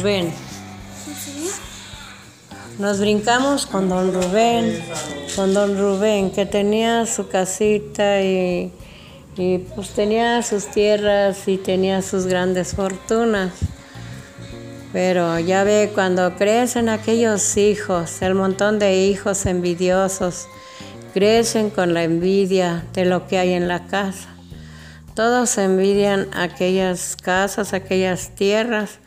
Rubén. Nos brincamos con don Rubén, con don Rubén, que tenía su casita y, y pues tenía sus tierras y tenía sus grandes fortunas. Pero ya ve, cuando crecen aquellos hijos, el montón de hijos envidiosos, crecen con la envidia de lo que hay en la casa. Todos envidian aquellas casas, aquellas tierras,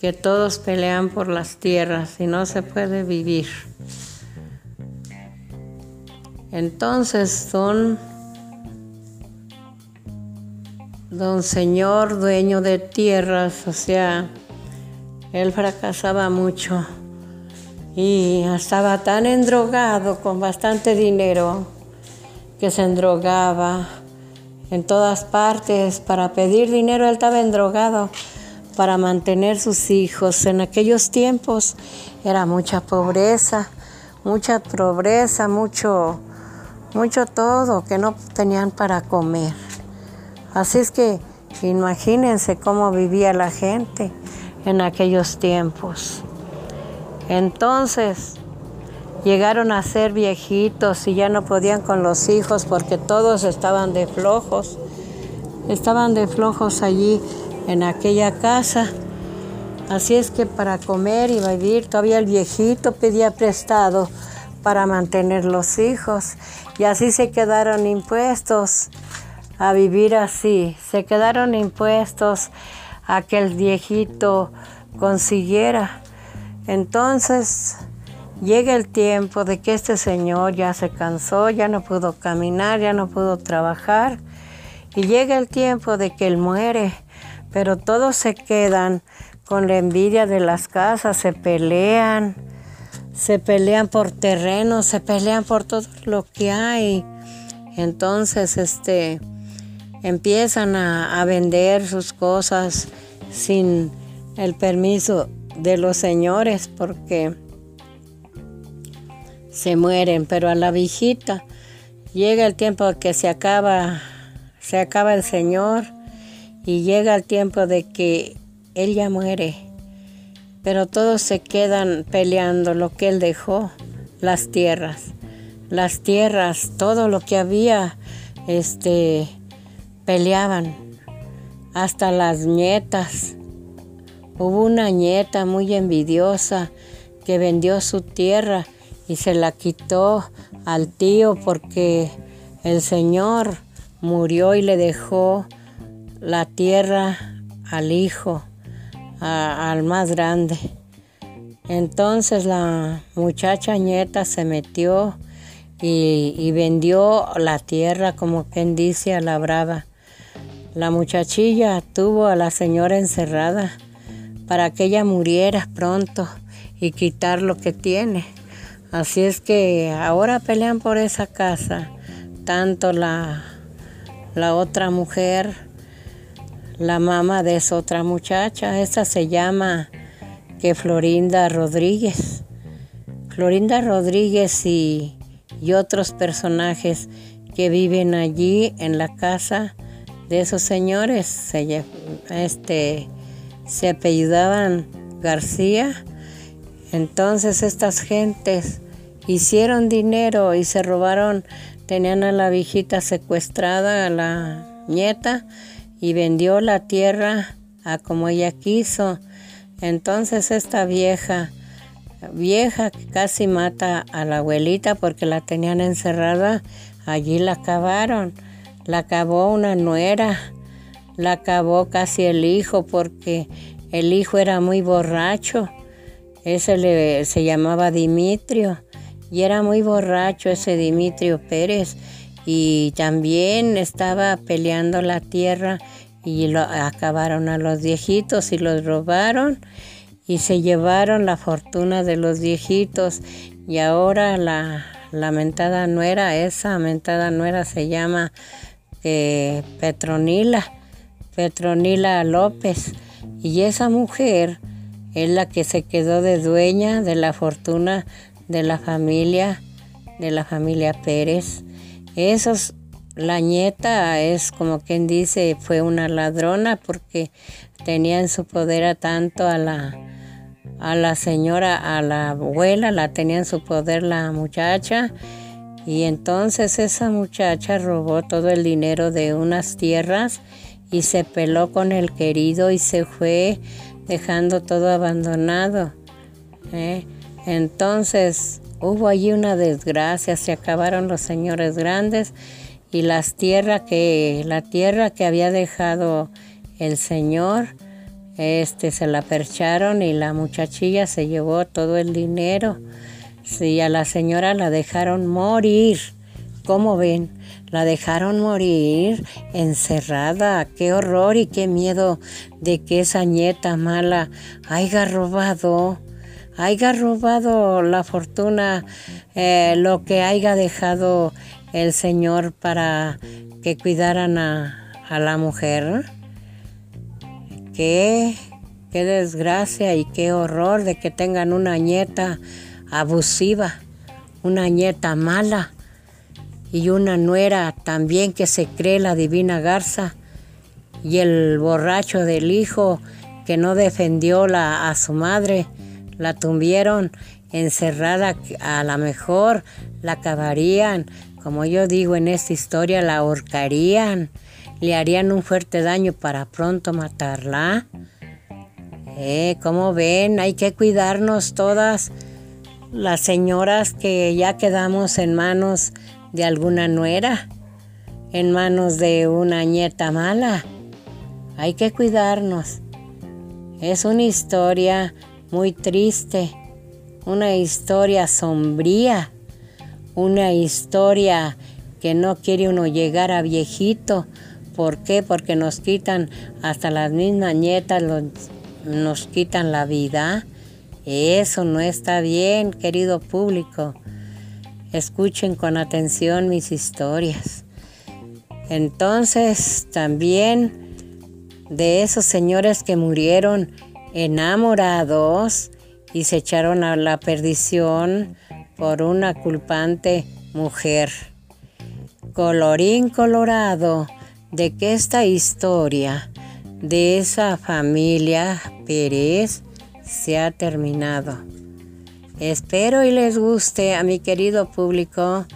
que todos pelean por las tierras y no se puede vivir. Entonces son don señor dueño de tierras, o sea, él fracasaba mucho y estaba tan endrogado con bastante dinero que se endrogaba en todas partes para pedir dinero. Él estaba endrogado para mantener sus hijos. En aquellos tiempos era mucha pobreza, mucha pobreza, mucho, mucho todo que no tenían para comer. Así es que imagínense cómo vivía la gente en aquellos tiempos. Entonces llegaron a ser viejitos y ya no podían con los hijos porque todos estaban de flojos. Estaban de flojos allí en aquella casa. Así es que para comer y vivir todavía el viejito pedía prestado para mantener los hijos. Y así se quedaron impuestos a vivir así. Se quedaron impuestos a que el viejito consiguiera entonces llega el tiempo de que este señor ya se cansó, ya no pudo caminar, ya no pudo trabajar. Y llega el tiempo de que él muere, pero todos se quedan con la envidia de las casas, se pelean, se pelean por terreno, se pelean por todo lo que hay. Entonces, este, empiezan a, a vender sus cosas sin el permiso de los señores porque se mueren, pero a la viejita llega el tiempo que se acaba, se acaba el señor y llega el tiempo de que él ya muere, pero todos se quedan peleando lo que él dejó, las tierras, las tierras, todo lo que había, este, peleaban, hasta las nietas. Hubo una nieta muy envidiosa que vendió su tierra y se la quitó al tío porque el señor murió y le dejó la tierra al hijo, al más grande. Entonces la muchacha nieta se metió y, y, vendió la tierra como quien dice a la brava. La muchachilla tuvo a la señora encerrada para que ella muriera pronto y quitar lo que tiene. Así es que ahora pelean por esa casa, tanto la, la otra mujer, la mamá de esa otra muchacha, esa se llama que Florinda Rodríguez. Florinda Rodríguez y, y otros personajes que viven allí en la casa de esos señores, se, este, se apellidaban García. Entonces estas gentes hicieron dinero y se robaron, tenían a la viejita secuestrada, a la nieta, y vendió la tierra a como ella quiso. Entonces esta vieja, vieja que casi mata a la abuelita porque la tenían encerrada, allí la acabaron. La acabó una nuera la acabó casi el hijo porque el hijo era muy borracho. Ese le, se llamaba Dimitrio. Y era muy borracho ese Dimitrio Pérez. Y también estaba peleando la tierra y lo acabaron a los viejitos y los robaron y se llevaron la fortuna de los viejitos. Y ahora la lamentada nuera, esa lamentada nuera se llama eh, Petronila Petronila López. Y esa mujer es la que se quedó de dueña de la fortuna de la familia, de la familia Pérez. Esos la nieta es como quien dice, fue una ladrona porque tenía en su poder a tanto a la, a la señora, a la abuela, la tenía en su poder la muchacha. Y entonces esa muchacha robó todo el dinero de unas tierras y se peló con el querido y se fue dejando todo abandonado. ¿eh? Entonces hubo allí una desgracia, se acabaron los señores grandes y las tierras que la tierra que había dejado el señor este se la percharon y la muchachilla se llevó todo el dinero. Sí, a la señora la dejaron morir. ¿Cómo ven? La dejaron morir encerrada. Qué horror y qué miedo de que esa nieta mala haya robado, haya robado la fortuna, eh, lo que haya dejado el Señor para que cuidaran a, la mujer. Qué desgracia y qué horror de que tengan una nieta abusiva, una nieta mala y una nuera también que se cree la divina garza. Y el borracho del hijo que no defendió a su madre, la tumbieron encerrada, a lo mejor la acabarían, como yo digo en esta historia, la ahorcarían, le harían un fuerte daño para pronto matarla. Eh, como ven, hay que cuidarnos todas las señoras que ya quedamos en manos de alguna nuera, en manos de una nieta mala. Hay que cuidarnos. Es una historia muy triste, una historia sombría una historia que no quiere uno llegar a viejito. ¿Por qué? Porque nos quitan, hasta las mismas nietas nos quitan la vida. Eso no está bien, querido público. Escuchen con atención mis historias. Entonces, también de esos señores que murieron enamorados y se echaron a la perdición, por una culpante mujer. Colorín colorado de que esta historia de esa familia Pérez se ha terminado. Espero y les guste a mi querido público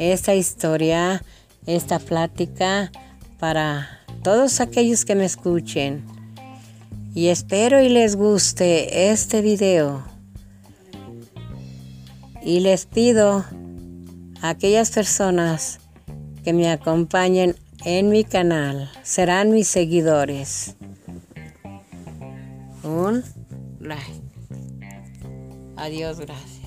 esta historia, esta plática para todos aquellos que me escuchen. Y espero y les guste este video y les pido a aquellas personas que me acompañen en mi canal, serán mis seguidores. Un like. Adiós, gracias.